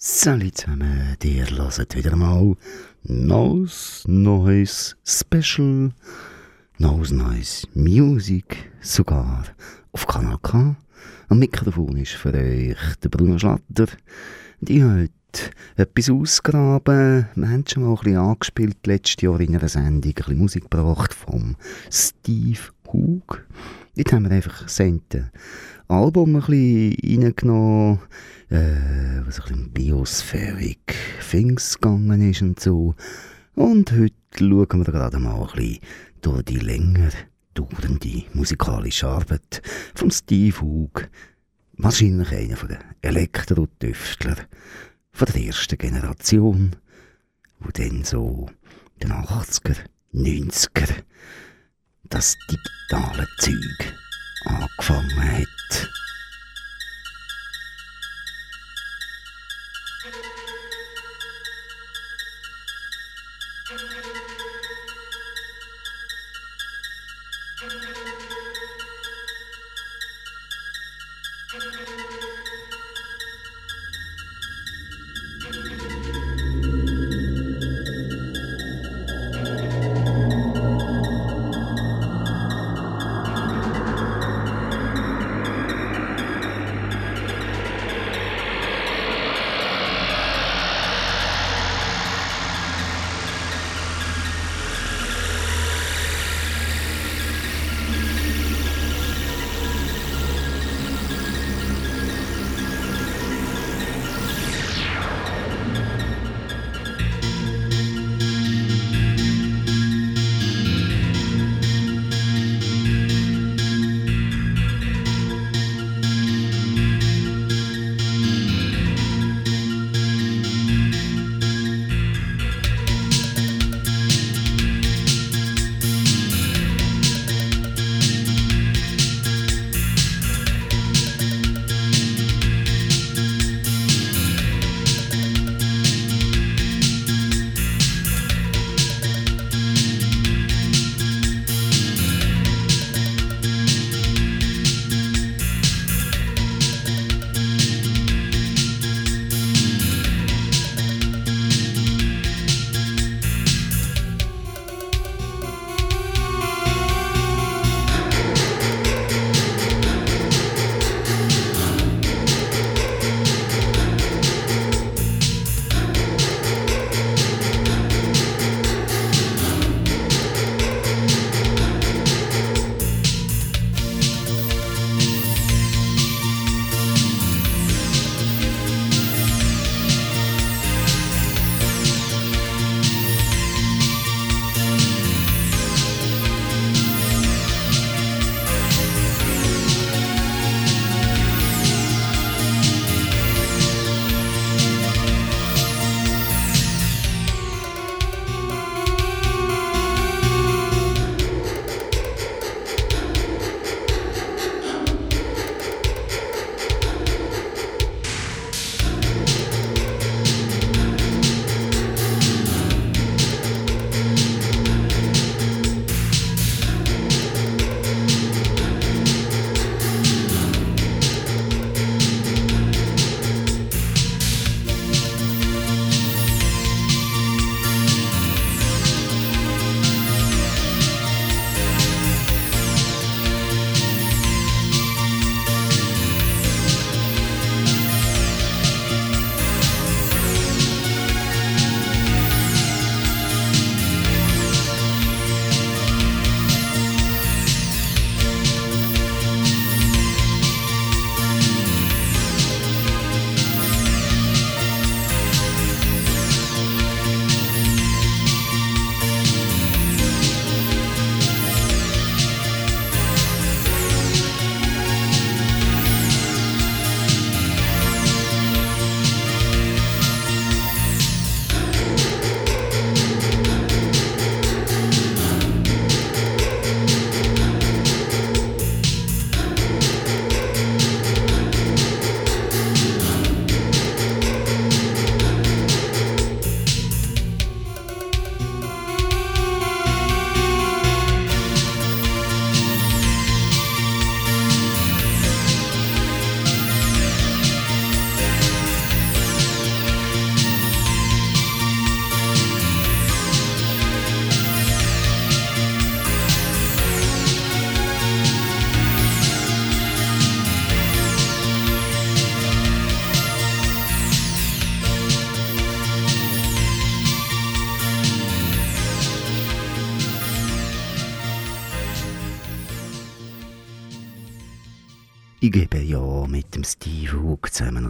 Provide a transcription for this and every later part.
Salut zusammen, dir hört wieder mal Nose Noise Special, Nose Noise Music, sogar auf Kanal K. Am Mikrofon ist für euch der Bruno Schlatter. Die heute etwas ausgraben. Wir haben schon mal ein bisschen angespielt, letztes Jahr in einer Sendung, ein bisschen Musik gebracht vom Steve Hug. Jetzt haben wir einfach das Album ein bisschen reingenommen, äh, was ein bisschen Biospheric Things gegangen ist und so. Und heute schauen wir gerade mal ein bisschen durch die länger dauernde musikalische Arbeit von Steve Hug. Wahrscheinlich einer der Elektro-Tüftler der ersten Generation, wo dann so den 80er, 90er das digitale Zeug angefangen hat.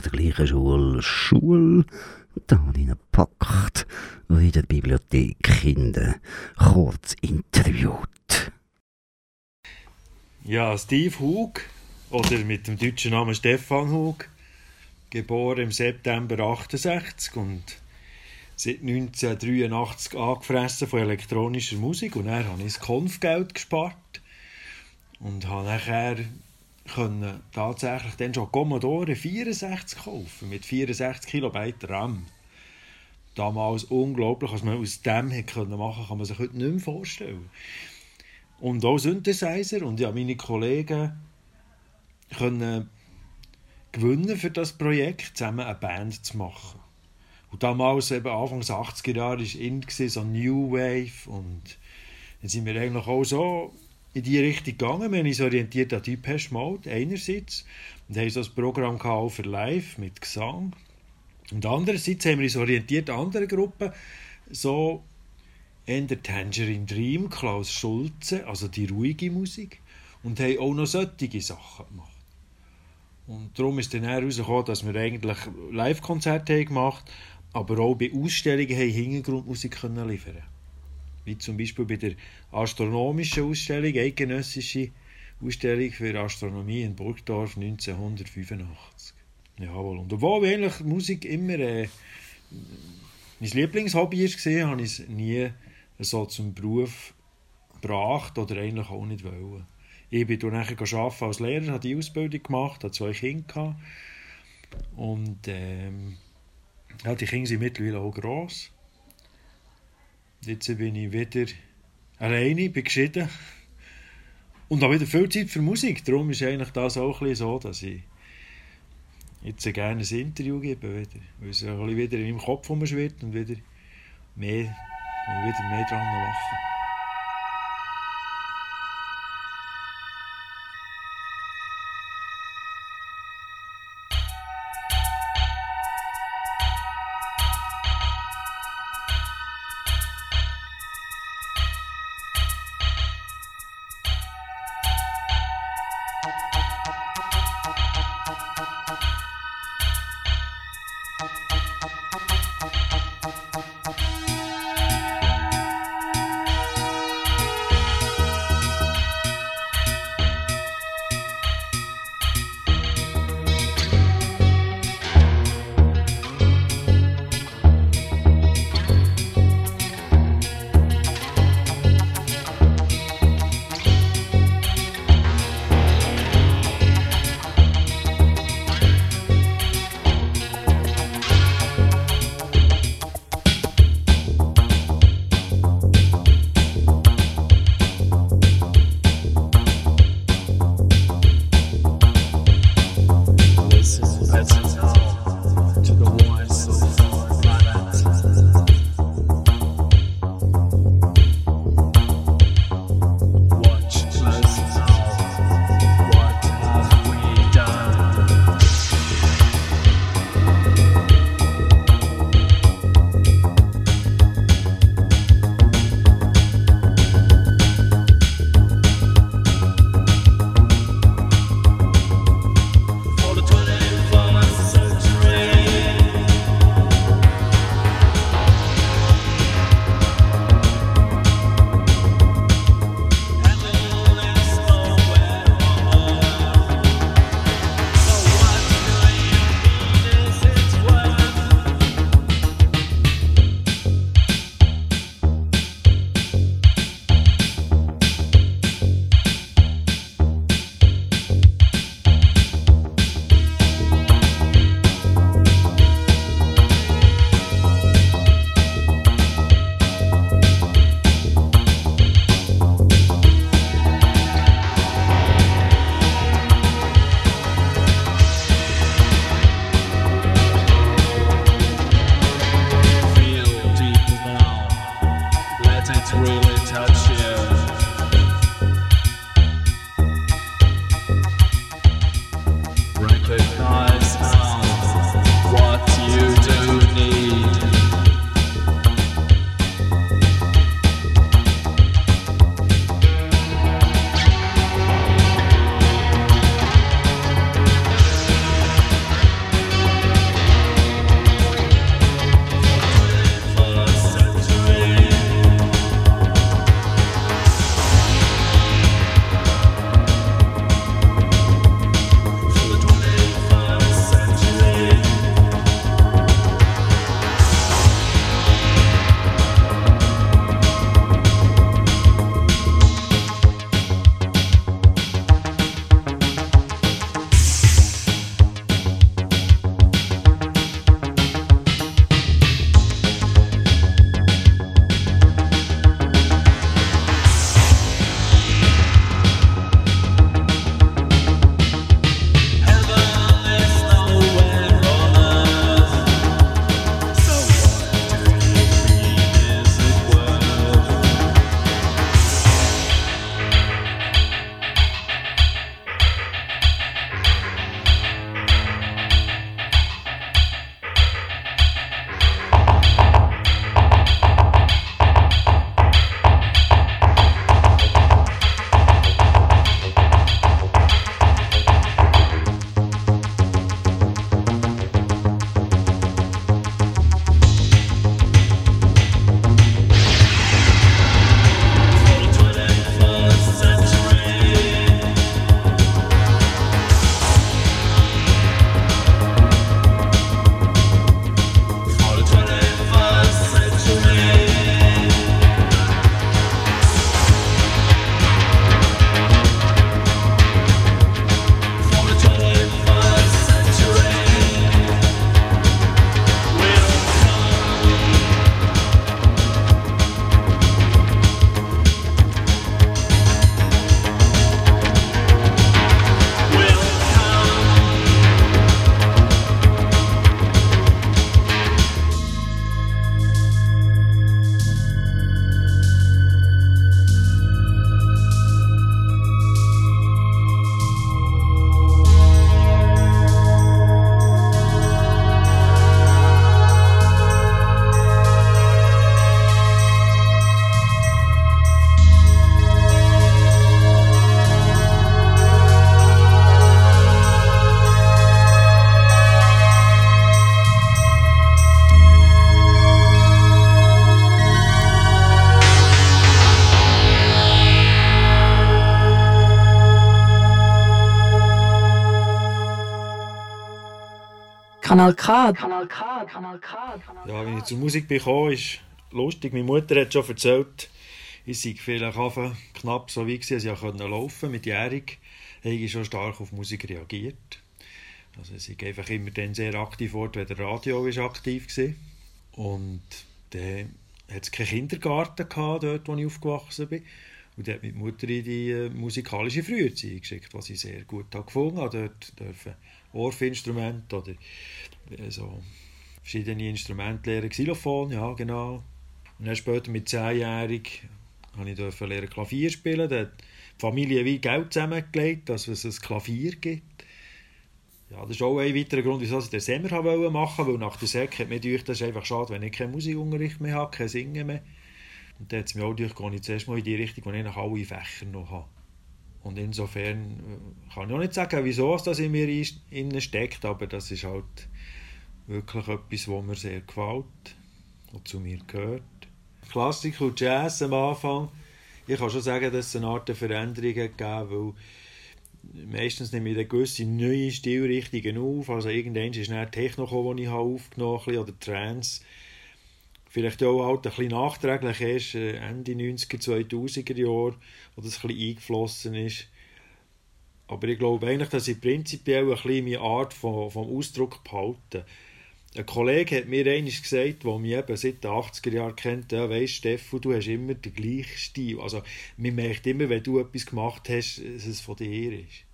Der gleichen Schule Schule. Da habe ich ihn gepackt und in der Bibliothek Kinder kurz interviewt. Ja, Steve Hug, oder mit dem deutschen Namen Stefan Hug, geboren im September 68 und seit 1983 angefressen von elektronischer Musik und dann habe ich das Konfgeld gespart und habe nachher können tatsächlich dann schon Commodore 64 kaufen mit 64 Kilobyte RAM. Damals unglaublich, was man aus dem machen, kann man sich heute nicht mehr vorstellen. Und auch Synthesizer und ja, meine Kollegen können gewinnen für das Projekt, zusammen eine Band zu machen. Und damals, eben Anfang der 80er Jahre, war in so New Wave und dann sind wir eigentlich auch so in die Richtung gegangen. Wir haben uns orientiert an Depeche Mode einerseits und haben so ein Programm auch für Live mit Gesang. Und andererseits haben wir uns orientiert an anderen Gruppen, so Ender Tangerine Dream, Klaus Schulze, also die ruhige Musik, und haben auch noch solche Sachen gemacht. Und darum ist dann herausgekommen, dass wir eigentlich Live-Konzerte gemacht haben, aber auch bei Ausstellungen Hintergrundmusik können liefern Wie zum Beispiel bei der astronomischen Ausstellung, eidgenössische Ausstellung für Astronomie in Burgdorf 1985. Jawohl. Und obwohl eigentlich Musik immer äh, mein Lieblingshobby war, habe ich es nie so zum Beruf gebracht oder eigentlich auch nicht wollen. Ich bin dann nachher als Lehrer, habe die Ausbildung gemacht, habe zwei Kinder. Und ähm, ja, die Kinder sind mittlerweile auch gross. Jetzt bin ich wieder alleine, bin geschieden und habe wieder viel Zeit für Musik. Darum ist eigentlich das auch ein so, dass ich jetzt gerne ein Interview gebe, wieder, weil es wieder in meinem Kopf rumschwirrt und wieder mehr, wieder mehr dran machen. Kanal K. Ja, wenn ich zur Musik bekomme, ist lustig. Meine Mutter hat schon erzählt, ich sei vielleicht knapp so wie gewesen, als ich laufen mit Jährig, habe ich schon stark auf Musik reagiert. Also ich war einfach immer dann sehr aktiv geworden, wenn der Radio ist aktiv war. Und dann hat es keinen Kindergarten gehabt, dort, wo ich aufgewachsen bin. Und dann hat meine Mutter in die äh, musikalische Früherziehung geschickt, was ich sehr gut gefunden habe. Dort dürfen Orfinstrumente oder so verschiedene Instrumente lernen. Xylophon, ja genau. Und dann später mit 10-jährig durfte ich lernen Klavier spielen. Da hat die Familie wie Geld zusammengelegt, dass es ein Klavier gibt. Ja, das ist auch ein weiterer Grund, wieso ich den Semmer machen wollte, weil nach der Sek hat mir gedacht, das ist einfach schade, wenn ich keinen Musikunterricht mehr habe, kein Singen mehr. Und dann hat es mir auch gedacht, ich zuerst mal in die Richtung, wo ich nach alle Fächer noch habe. Und insofern äh, kann ich auch nicht sagen, wieso das in mir innen steckt, aber das ist halt wirklich etwas, was mir sehr gefällt und zu mir gehört. Klassik und Jazz am Anfang, ich kann schon sagen, dass es eine Art Veränderung gegeben weil meistens nehme ich dann gewisse neue Stilrichtungen auf. Also irgendwann ist dann Techno gekommen, die ich aufgenommen habe, oder Trance. Vielleicht auch halt ein bisschen nachträglich erst äh, Ende 90er, 2000er Jahre, wo das ein bisschen eingeflossen ist. Aber ich glaube eigentlich, dass ich prinzipiell ein bisschen meine Art von, vom Ausdruck behalte. Ein Kollege hat mir einmal gesagt, der mich eben seit den 80er Jahren kennt, ja, weisst Stefan, du hast immer den gleichen Stil. Also man merkt immer, wenn du etwas gemacht hast, dass es von dir ist.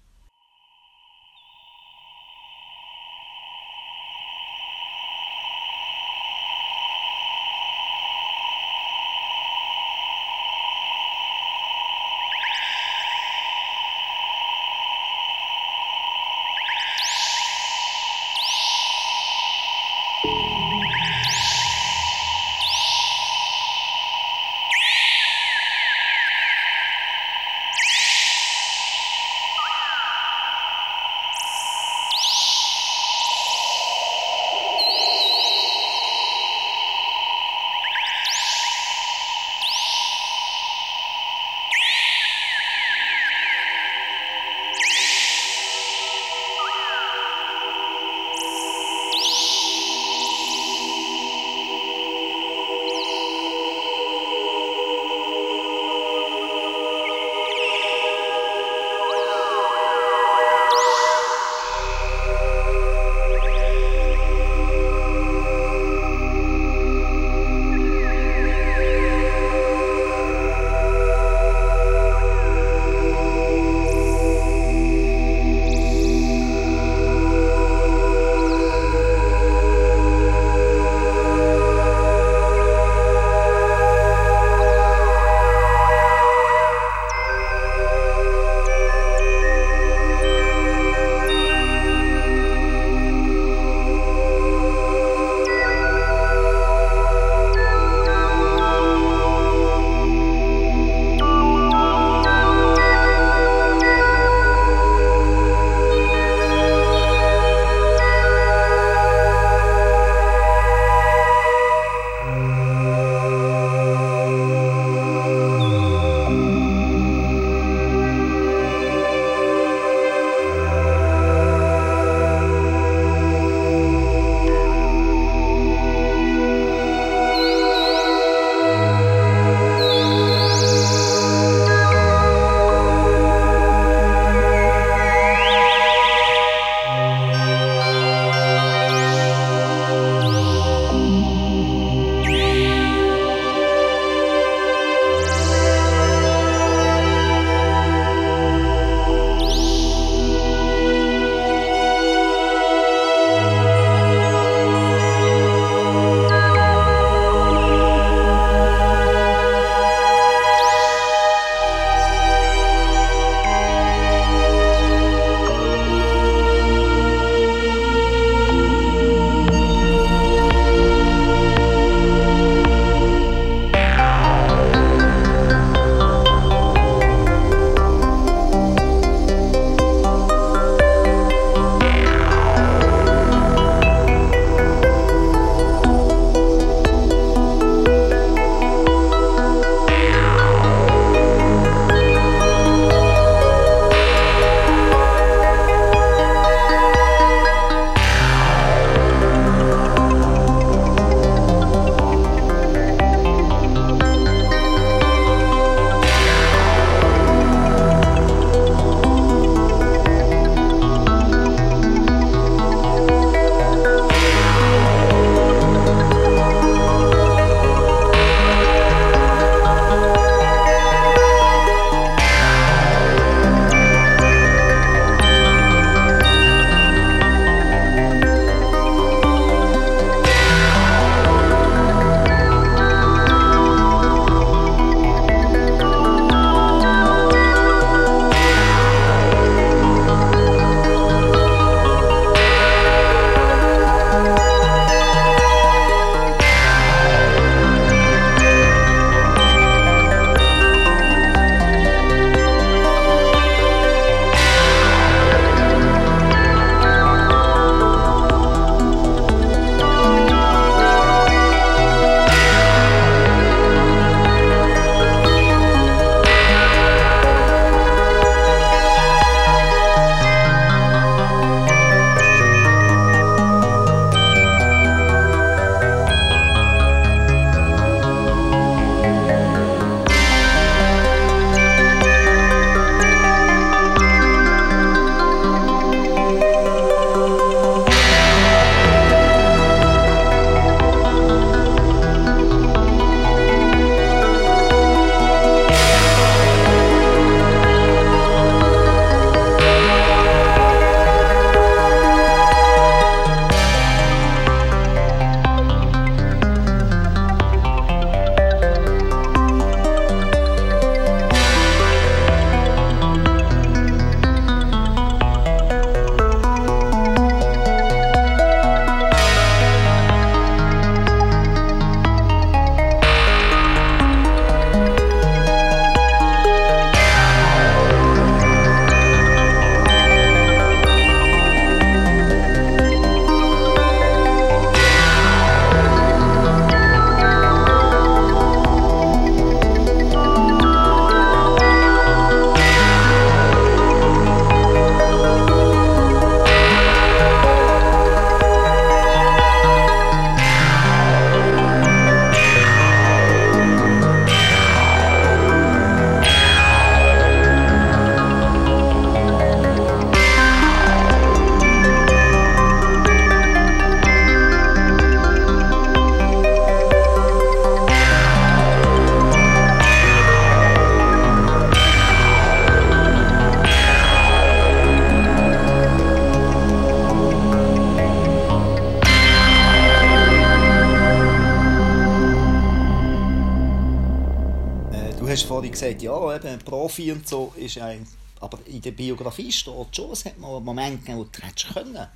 Profi und so ist ein. Aber in der Biografie steht schon, es hat mal einen Moment gegeben, wo du hättest können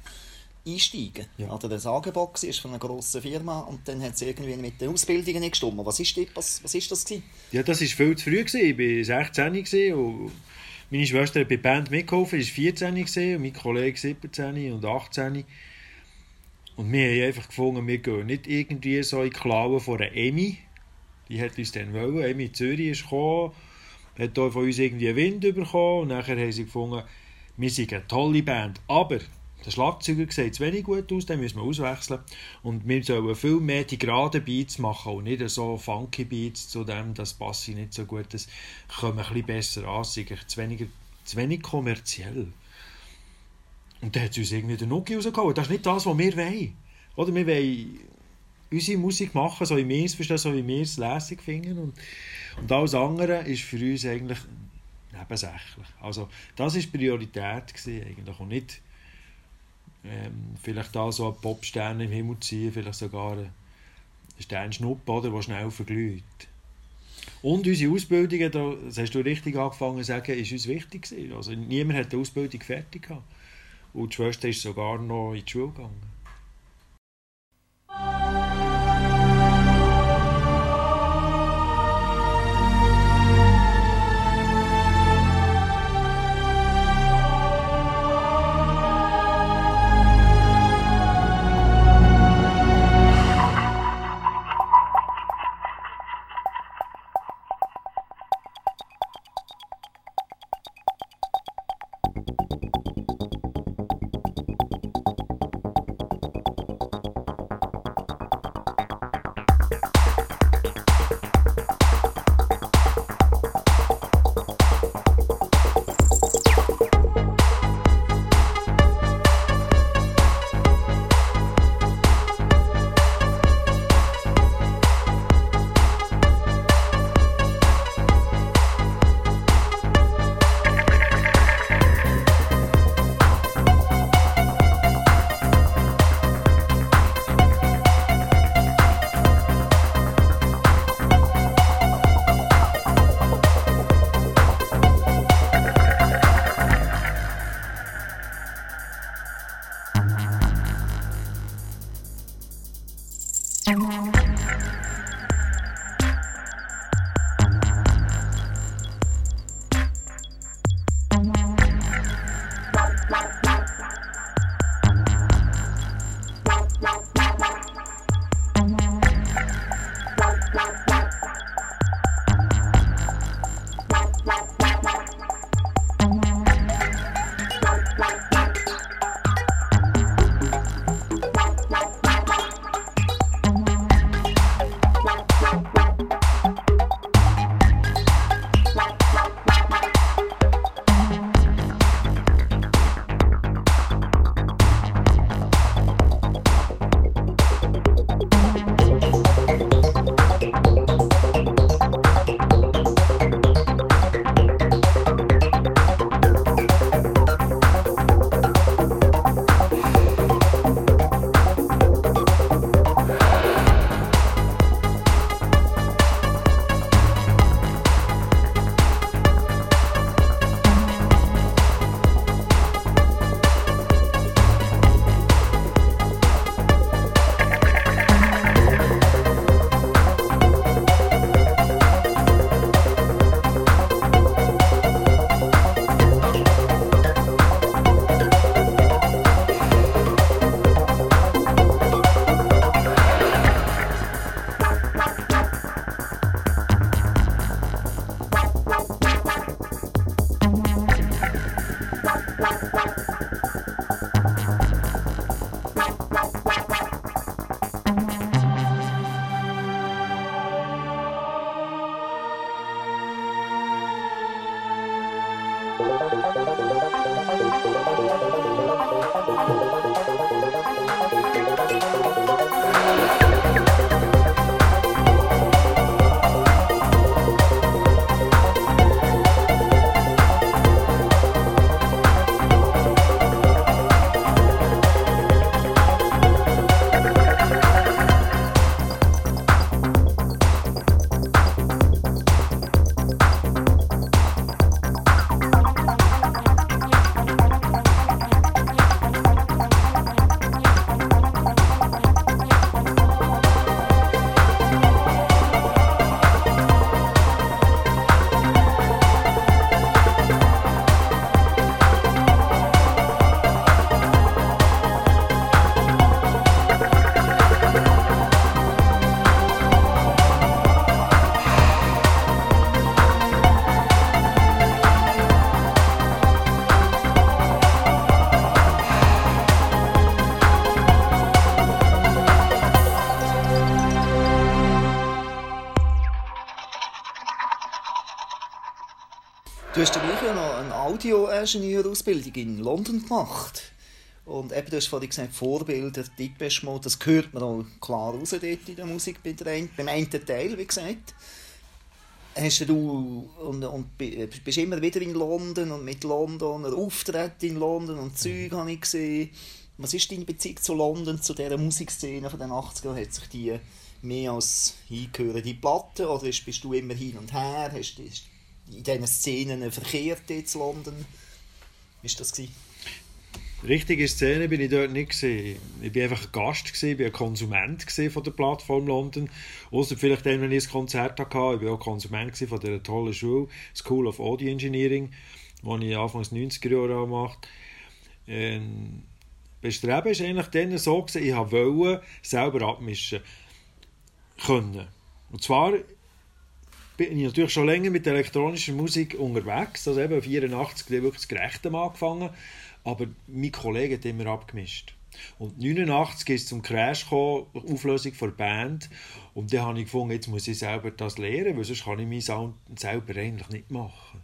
einsteigen Ja. Oder das Angebot war von einer grossen Firma und dann hat es irgendwie mit den Ausbildungen nicht gestimmt. Was ist, dort- was, was ist das gewesen? Ja, das war viel zu früh. Gewesen. Ich war 16 gewesen und meine Schwester hat bei der Band mitgeholfen, ist 14 gewesen, und mein Kollege 17 und 18. Und wir haben einfach gefunden, wir gehen nicht irgendwie so in die Klauen von einer Emmy. Die hat uns dann wollen. Emmy in Zürich ist gekommen, hat hier von uns irgendwie Wind bekommen und nachher haben sie gefunden, wir sind eine tolle Band, aber der Schlagzeuger sieht zu wenig gut aus, den müssen wir auswechseln. Und wir sollen viel mehr die geraden Beats machen und nicht so funky Beats zu dem, das passt nicht so gut, das kommt ein bisschen besser an, es zu wenig, zu wenig kommerziell. Und dann hat sie uns irgendwie den Nuki rausgeholt. Das ist nicht das, was wir wollen. Oder wir wollen unsere Musik machen, so wie wir es verstehen, so wie wir es lässig finden. Und, und alles andere ist für uns eigentlich nebensächlich. Also das war Priorität gewesen, eigentlich und nicht ähm, vielleicht da so einen Popstern im Himmel ziehen, vielleicht sogar einen Sternschnuppe, oder, der schnell verglüht. Und unsere Ausbildungen, da, das hast du richtig angefangen zu sagen, ist uns wichtig gewesen. Also niemand hat die Ausbildung fertig gehabt. Und die Schwester ist sogar noch in die Schule gegangen. Audioingenieurausbildung in London gemacht. Und eben, du hast vorhin gesagt, Vorbilder, Depeche Mode, das hört man auch klar raus dort in der Musik bei der ein, beim einen Teil, wie gesagt. Hast du und, und bist immer wieder in London und mit London, Auftritte in London und Zeug habe ich gesehen. Was ist deine Beziehung zu London, zu dieser Musikszene von den 80ern? Hat sich die mehr als hingehörende Platte oder bist du immer hin und her? Hast du in diesen Szenen verkehrt jetzt London? Wie war das? Gewesen? Richtige Szene bin ich dort nicht gesehen. Ich bin einfach ein Gast gewesen, ich bin ein Konsument von der Plattform London. Außer vielleicht dann, wenn ich ein Konzert hatte, ich bin auch Konsument von dieser tollen Schule, School of Audio Engineering, die ich Anfang des 90er Jahre gemacht ähm, Bestreben ist eigentlich dann so gewesen, ich wollte selber abmischen können. Und zwar bin ich natürlich schon länger mit elektronischer Musik unterwegs, also eben 84 wirklich das Gerechte angefangen aber mein Kollege hat immer abgemischt. Und 89 ist zum Crash gekommen, Auflösung der Band. Und dann habe ich gefunden, jetzt muss ich selber das lernen, weil sonst kann ich meinen Sound selber eigentlich nicht machen.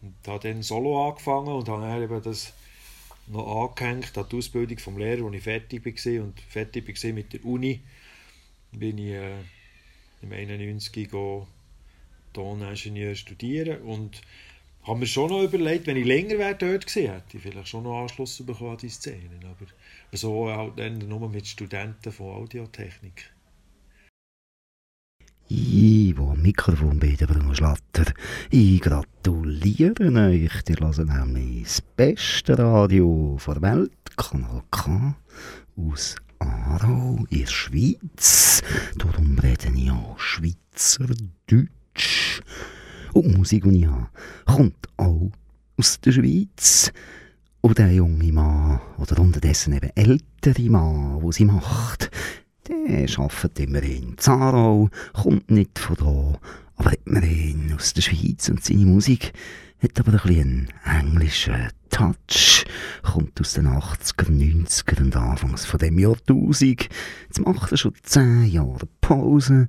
Und habe dann Solo angefangen und habe dann eben das noch angehängt an die Ausbildung vom Lehrer, als ich fertig war. Und fertig war mit der Uni, bin ich äh, im 91 Toningenieur studieren und habe mir schon noch überlegt, wenn ich länger wäre dort gewesen, hätte ich vielleicht schon noch Anschluss bekommen an die Szenen. Aber so halt dann nur mit Studenten von Audiotechnik. Ich, wo am Mikrofon bin, Bruno Schlatter, ich gratuliere euch. Ihr hört nämlich das beste Radio der Welt, Kanal K, aus Aarau in der Schweiz. Darum rede ich auch Schweizerdeutsch. Und die Musik, die ich habe, kommt auch aus der Schweiz. Und der junge Mann, oder unterdessen eben ältere Mann, der sie macht, der arbeitet immerhin in Zarau, kommt nicht von da, aber immerhin aus der Schweiz und seine Musik hat aber ein bisschen englischen Touch, kommt aus den 80er, 90er und Anfangs von dem Jahrtausend. Jetzt macht er schon 10 Jahre Pause,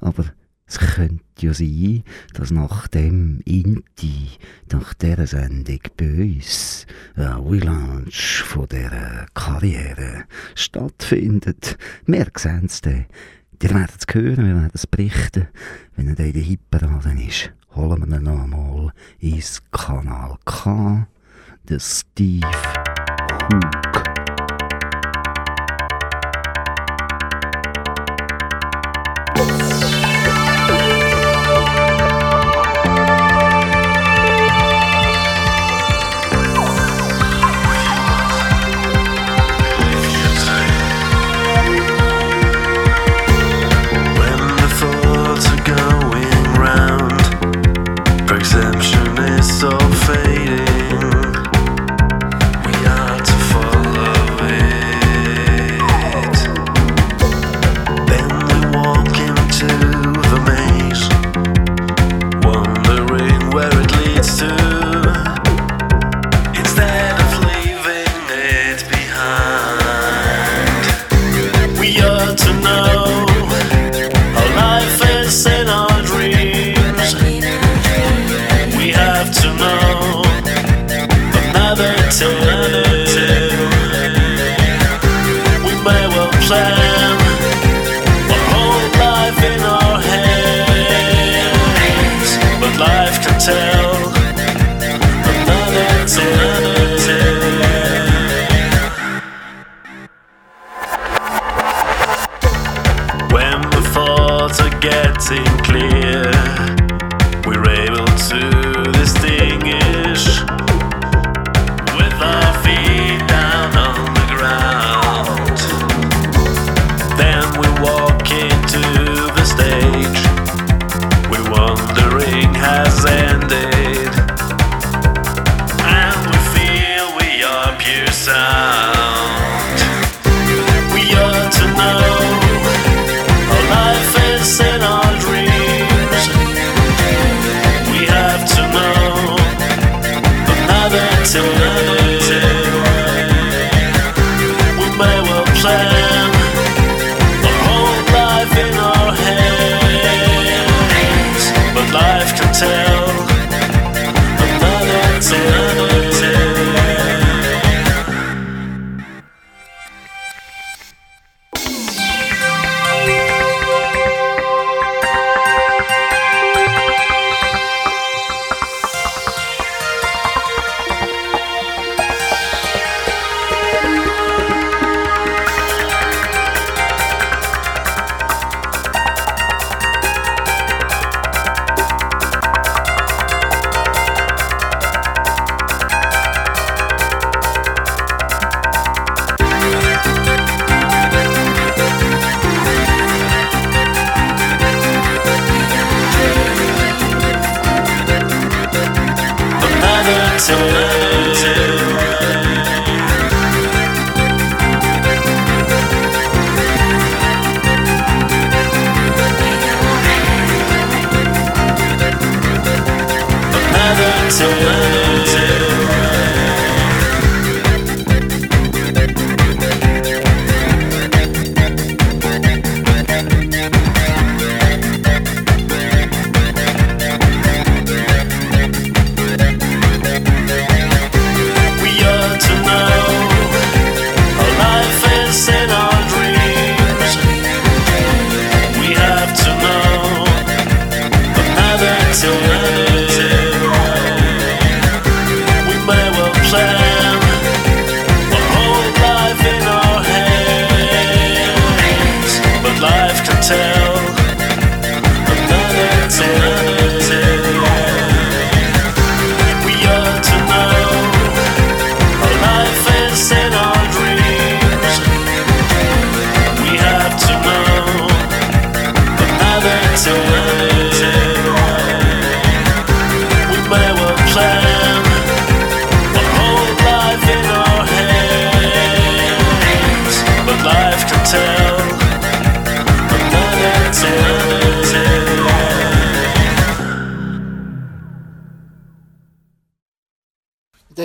aber es könnte ja sein, dass nach dem Inti, nach dieser Sendung bei uns ein Relaunch von dieser Karriere stattfindet. Wir sehen es dann. Ihr werdet es hören, wir werden es berichten. Wenn er dann in der Hitparaden ist, holen wir ihn noch einmal ins Kanal K. Der Steve Hook.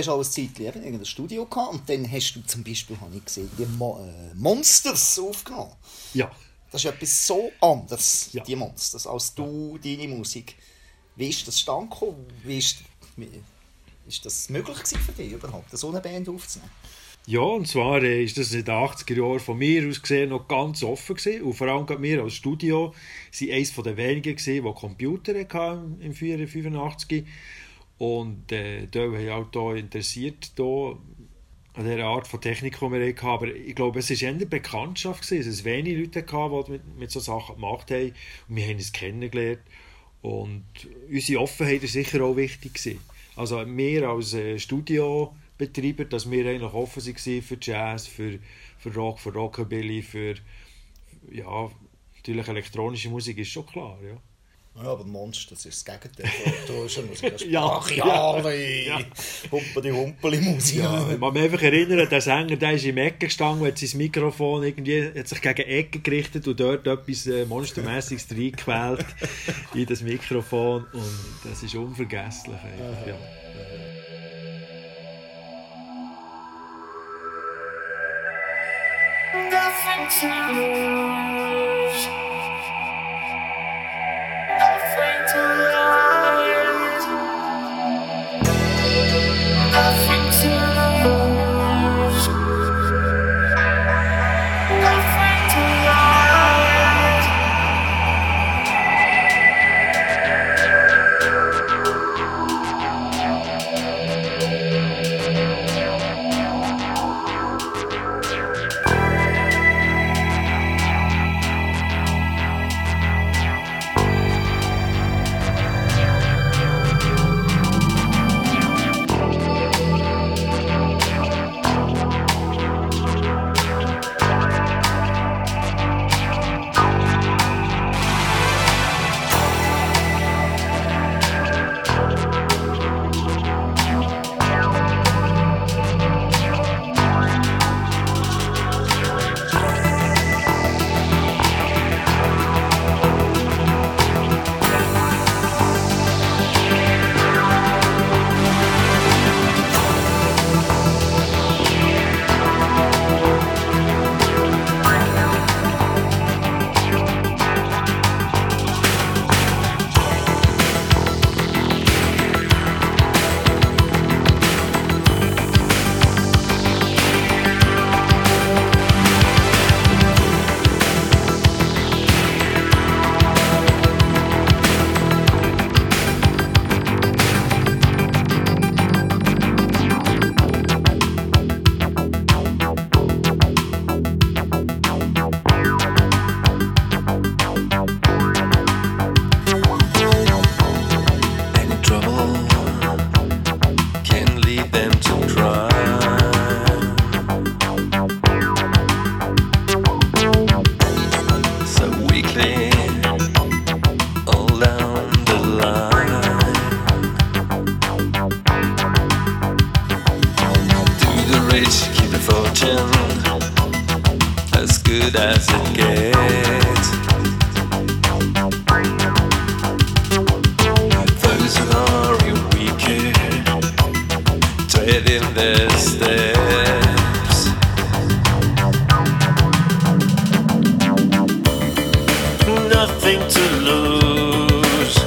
Hast auch ein Zeitchen eben in einem Studio gehabt und dann hast du zum Beispiel, habe ich gesehen, die Mo äh, Monsters aufgenommen. Ja. Das ist etwas so anderes, Ja. die Monsters, als du, deine Musik. Wie ist das stand gekommen? Wie ist, wie, ist das möglich gewesen für dich überhaupt, so eine Band aufzunehmen? Ja, und zwar äh, ist das in den 80er Jahren von mir aus gesehen noch ganz offen gewesen. Und vor allem wir als Studio sind eines der wenigen gewesen, die Computer hatten im 85. Und äh, da haben auch da interessiert da an dieser Art von Technik, die wir hatten. Aber ich glaube, es war eher eine Bekanntschaft, gewesen, es wenige Leute die mit, mit solchen Sachen gemacht haben. Und wir haben es kennengelernt. Und unsere Offenheit war sicher auch wichtig. Gewesen. Also wir als äh, Studiobetreiber, dass wir eigentlich offen waren für Jazz, für, für Rock, für Rockabilly, für ja, natürlich elektronische Musik ist schon klar, ja. Ja, aber Monster, das ist das Gegenteil von elektronischer Musik. Das ist Ja, brachiale, ja. humpeli humpeli Musik. Ja, ich kann mich einfach erinnern, der Sänger der ist im Ecke gestanden, hat sein Mikrofon irgendwie, hat sich gegen die Ecke gerichtet und dort etwas äh, Monstermäßiges reingequält in das Mikrofon und das ist unvergesslich. Einfach, ja. Nothing to lose. Nothing to lose,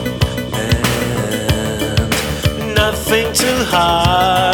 and nothing to hide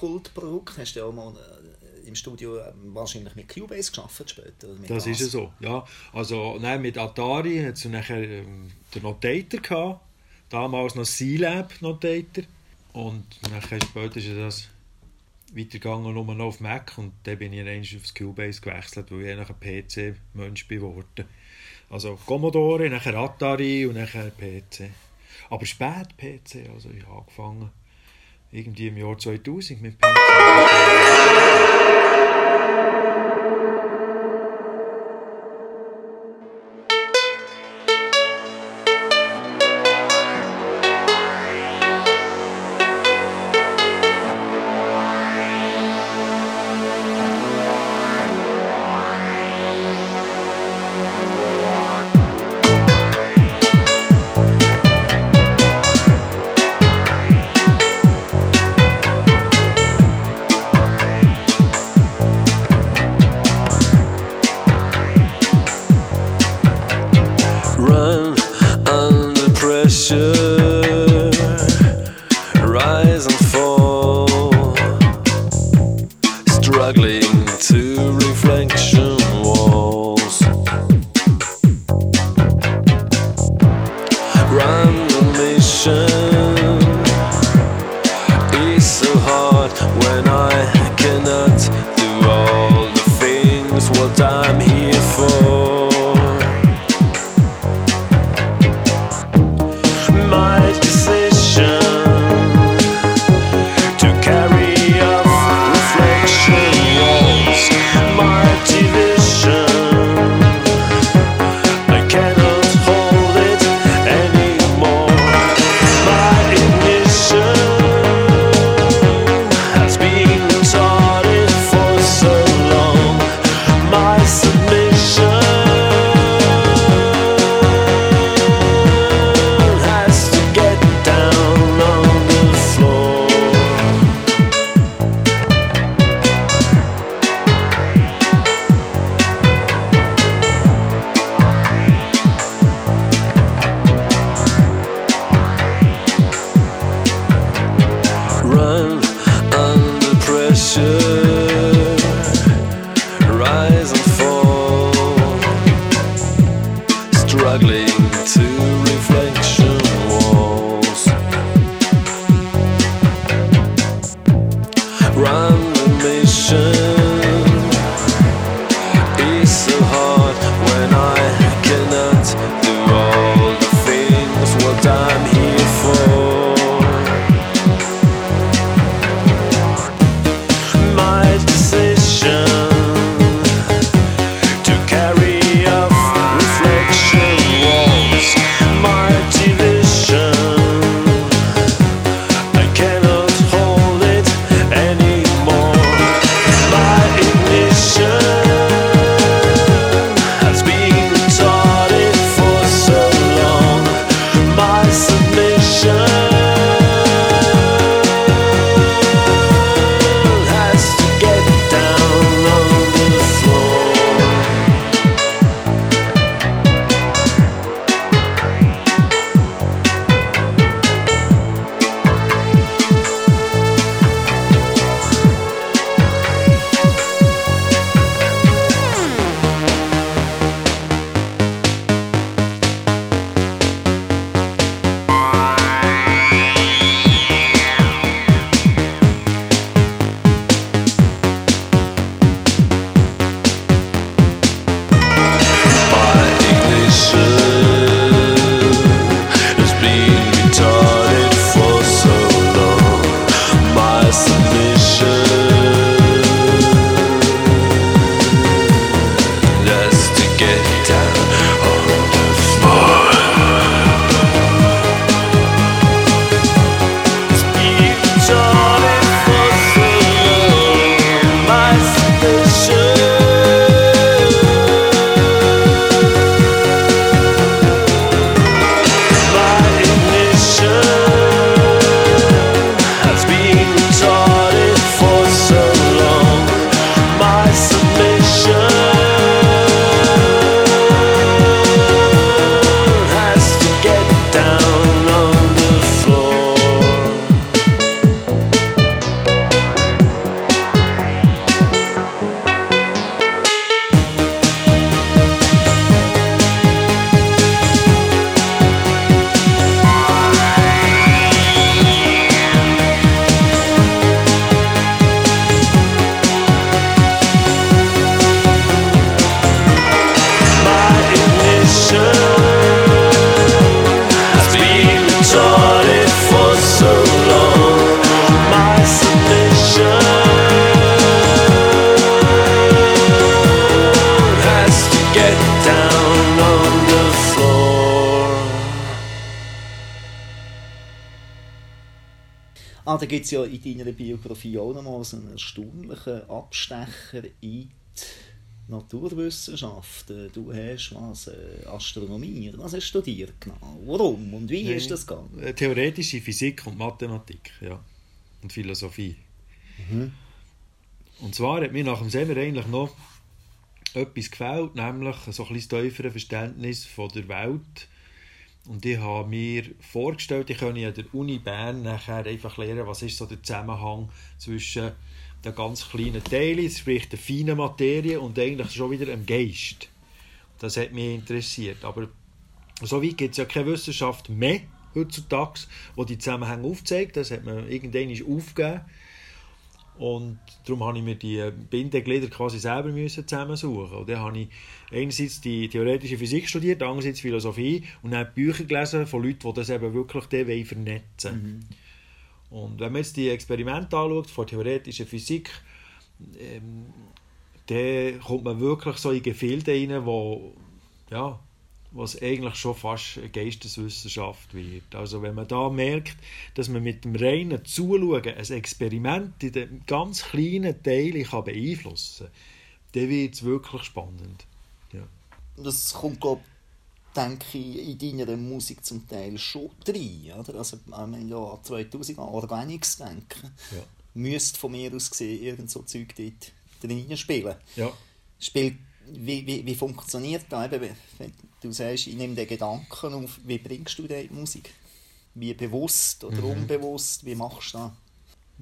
Kultprodukt. Hast du ja auch mal äh, im Studio äh, wahrscheinlich mit Cubase geschafft später? Das ist ja so, ja. Also, nein, mit Atari hat es nachher ähm, den Notator gehabt. Damals noch C-Lab Notator. Und nachher später ist das weitergegangen nur noch auf Mac. Und dann bin ich eigentlich aufs Cubase gewechselt, weil ich eigentlich ein PC-Mensch geworden Also Commodore, nachher Atari und nachher PC. Aber spät PC, also ich habe angefangen irgendwie im Jahr 2000 mit PC. Gibt es ja in deiner Biografie auch noch mal so einen erstaunlichen Abstecher in die Naturwissenschaften. Du hast was, äh, Astronomie, was hast du studiert genau? Warum und wie ist das gegangen? Äh, Theoretische Physik und Mathematik, ja. Und Philosophie. Und zwar hat mir nach dem Semmer eigentlich noch etwas gefällt, nämlich so ein bisschen tieferes Verständnis von der Welt. Und ich habe mir vorgestellt, ich könnte an der Uni Bern nachher einfach lernen, was ist so der Zusammenhang zwischen den ganz kleinen Teilen, sprich der feinen Materie und eigentlich schon wieder dem Geist. Das hat mich interessiert. Aber so weit gibt es ja keine Wissenschaft mehr heutzutage, die die Zusammenhänge aufzeigt. Das hat man irgendwann aufgegeben. Und darum habe ich mir die Bindeglieder quasi selber müssen zusammensuchen. Und dann habe ich einerseits die theoretische Physik studiert, andererseits Philosophie und dann Bücher gelesen von Leuten, die das eben wirklich dann vernetzen Und wenn man jetzt die Experimente anschaut von theoretischer Physik, ähm, dann kommt man wirklich so in Gefilde rein, wo ja, was eigentlich schon fast eine Geisteswissenschaft wird. Also wenn man da merkt, dass man mit dem reinen Zuschauen ein Experiment in den ganz kleinen Teilen kann beeinflussen kann, dann wird es wirklich spannend. Ja. Das kommt, glaube denke ich, in deiner Musik zum Teil schon rein. Oder? Also, wenn wir ja an 2000 an Organics denken, Ja. müsste von mir aus gesehen irgend so Zeug dort drin spielen. Ja. Spielt, wie, wie, wie funktioniert das? Eben, wenn- du sagst, ich nehme den Gedanken auf, wie bringst du die Musik? Wie bewusst oder unbewusst, wie machst du das?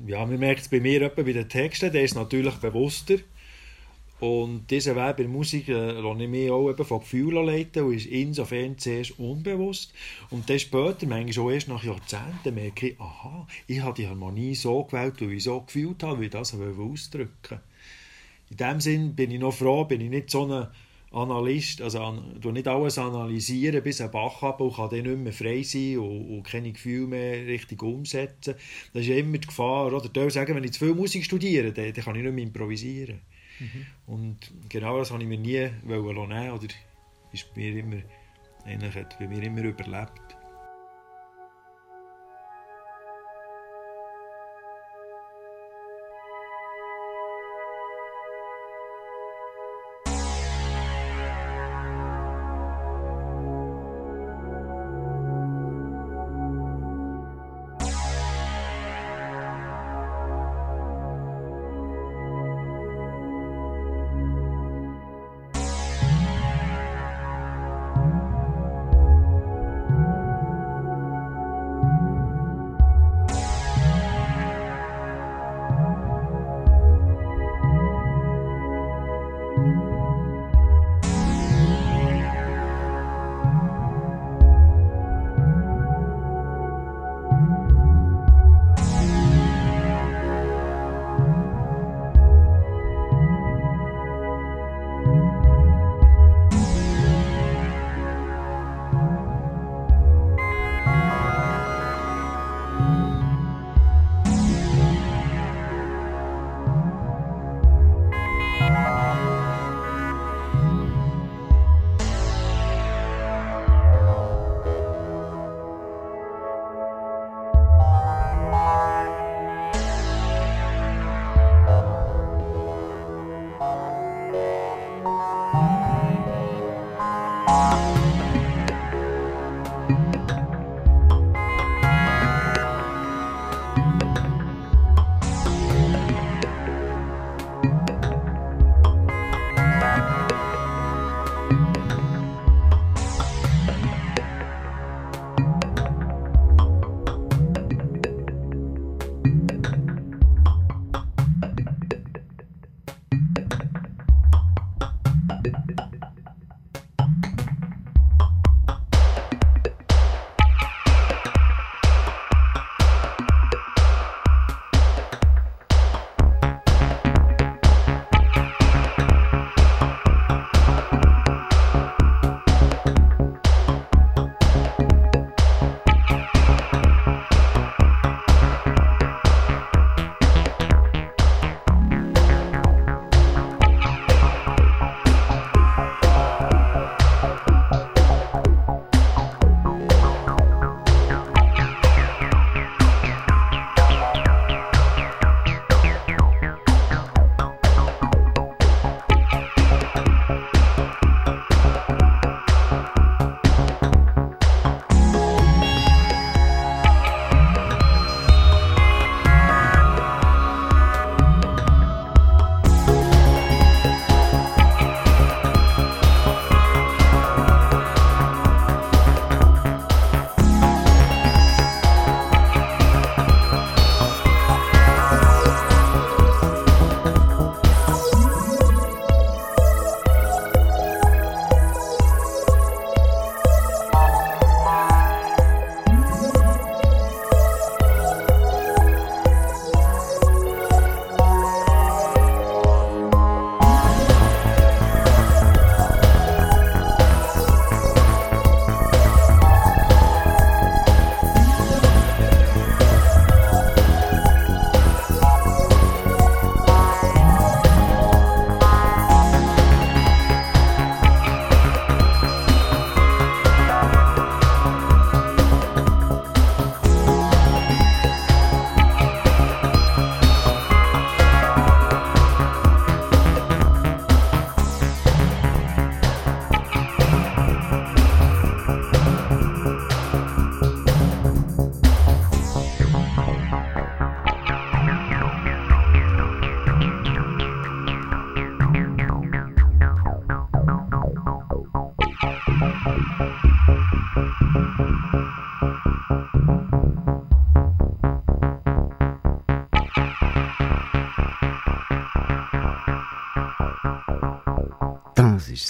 Ja, man merkt es bei mir etwa bei den Texten, der ist natürlich bewusster. Und dieser Weg bei der Musik äh, lasse ich mich auch eben von Gefühlen leiten und ist insofern zuerst unbewusst. Und dann später, manchmal auch erst nach Jahrzehnten, merke ich, aha, ich habe die Harmonie so gewählt, weil ich so gefühlt habe, wie ich das wollte ausdrücken In dem Sinn bin ich noch froh, bin ich nicht so ein Analyst, also an, tu nicht alles analysieren bis ein Bach ab und kann dann nicht mehr frei sein und, und keine Gefühle mehr richtig umsetzen. Das ist ja immer die Gefahr. Oder die sagen, wenn ich zu viel Musik studiere, dann, dann kann ich nicht mehr improvisieren. Und genau das habe ich mir nie wollen nehmen oder ist mir immer, eigentlich hat bei mir immer überlebt.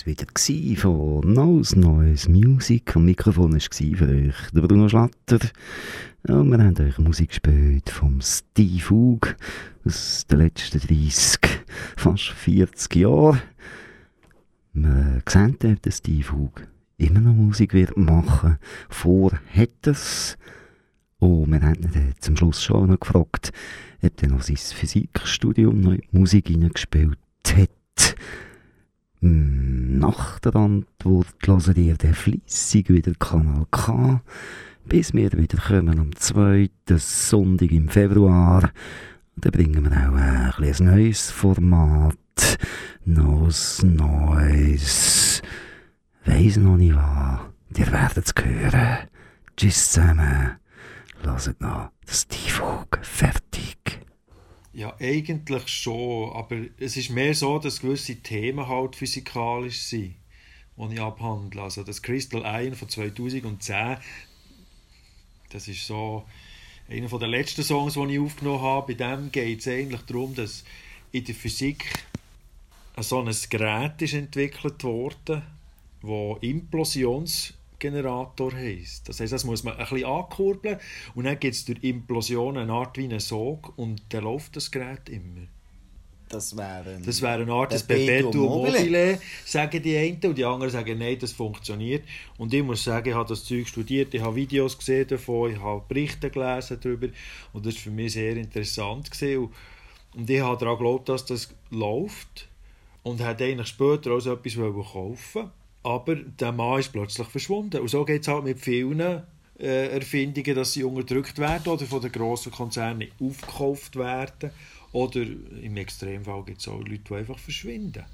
Wieder von Nose Noise Music. Am Mikrofon war für euch der Bruno Schlatter. Und wir haben euch Musik gespielt vom Steve Hug aus den letzten 30, fast 40 Jahren. Wir sehen, ob der Steve Hug immer noch Musik wird machen. Vor hat er's. Und wir haben ihn zum Schluss schon noch gefragt, ob er noch sein Physikstudium noch in Musik hineingespielt hat. Nach der Antwort hören ihr dann fleissig wieder Kanal K, bis wir wieder kommen am 2. Sonntag im Februar. Dann bringen wir auch ein, bisschen ein neues Format. Neues, Neues. Weiss noch nicht was. Ihr werdet es hören. Tschüss zusammen. Lasst noch das Steve Hug fertig. Ja, eigentlich schon, aber es ist mehr so, dass gewisse Themen halt physikalisch sind, die ich abhandle. Also das Crystal Iron von 2010, das ist so einer der letzten Songs, die ich aufgenommen habe. Bei dem geht es eigentlich darum, dass in der Physik so ein Gerät ist entwickelt wurde, wo Implosionsgenerator heisst. Das heisst, das muss man ein bisschen ankurbeln und dann gibt es durch Implosion eine Art wie einen Sog und dann läuft das Gerät immer. Das wäre Das wäre eine Art Perpetuum mobile. mobile, sagen die einen, und die anderen sagen, nein, das funktioniert. Und ich muss sagen, ich habe das Zeug studiert, ich habe Videos gesehen davon, ich habe Berichte gelesen darüber und das war für mich sehr interessant. Gewesen. Und- ich habe daran geglaubt, dass das läuft und hätte eigentlich später auch so etwas wollen kaufen aber der Mann ist plötzlich verschwunden. Und so geht es halt mit vielen äh, Erfindungen, dass sie unterdrückt werden oder von den grossen Konzernen aufgekauft werden. Oder im Extremfall gibt es auch Leute, die einfach verschwinden.